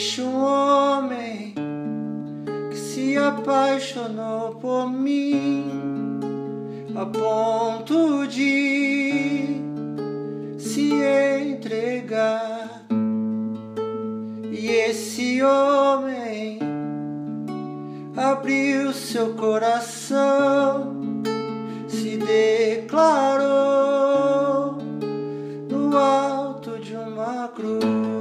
existe um homem que se apaixonou por mim a ponto de se entregar. E esse homem abriu seu coração, se declarou no alto de uma cruz.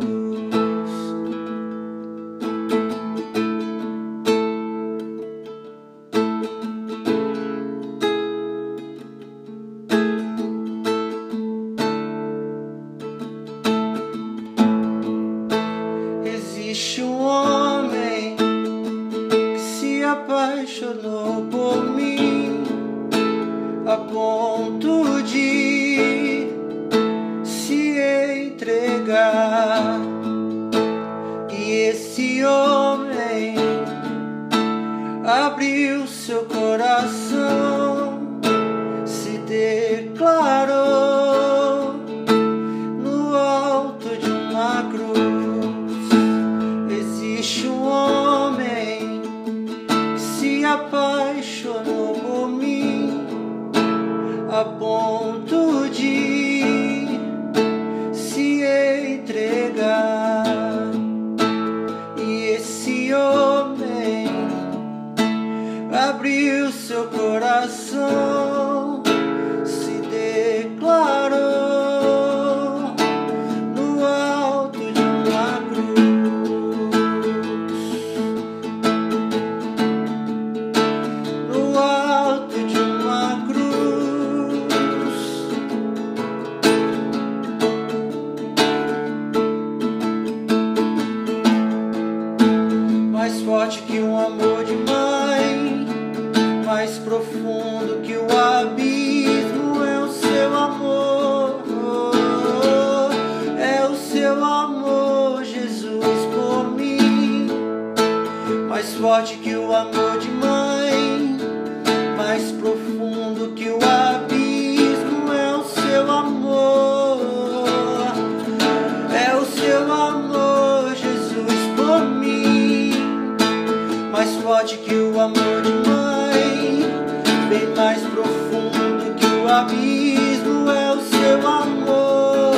abismo é o seu amor,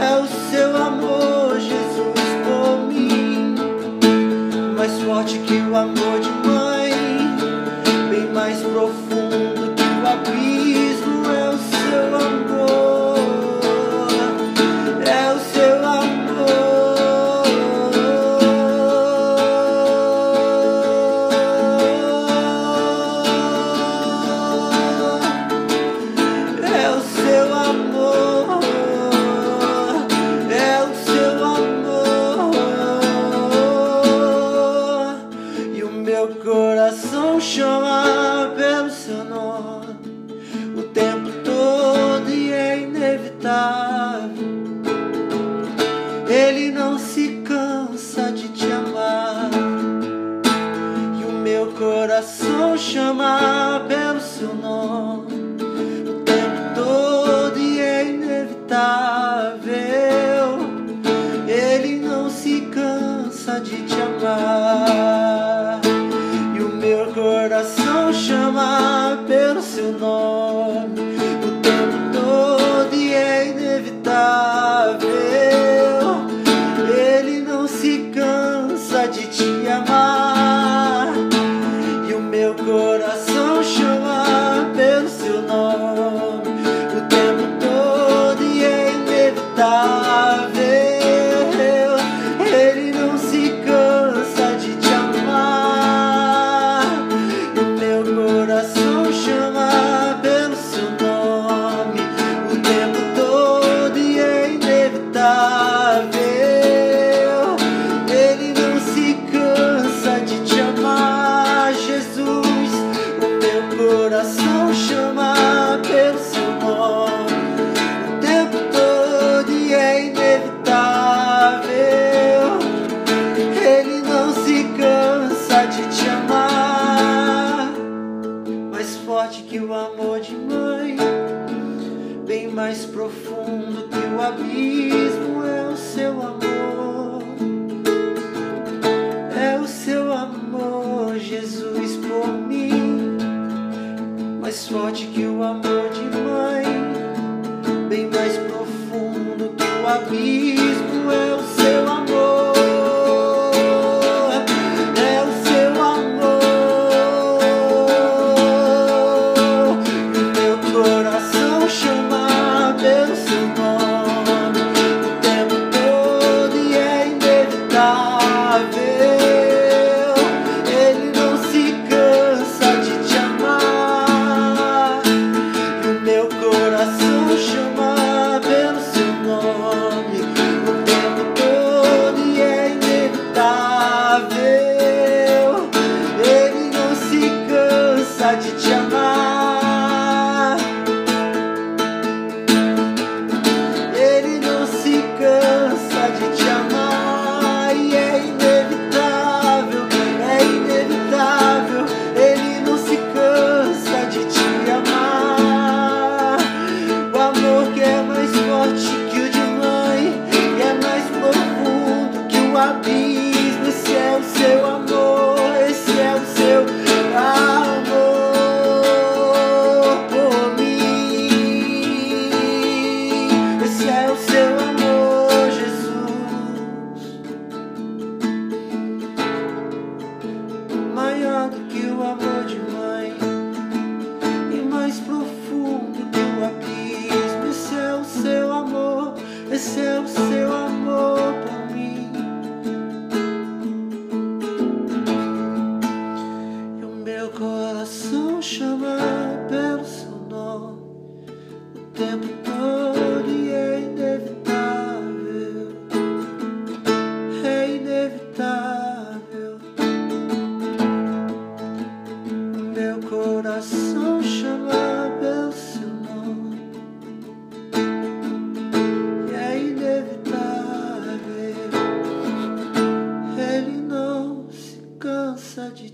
é o seu amor, Jesus, por mim. Mais forte que o amor de mãe, bem mais profundo. Chamar chama pelo seu nome o tempo todo e é inevitável. Ele não se cansa de te amar. E o meu coração chama pelo seu nome. de te amar, mais forte que o amor de mãe, bem mais profundo que o abismo é o seu amor, é o seu amor, Jesus por mim, mais forte que o amor inevitável. Seu amor,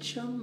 Ele não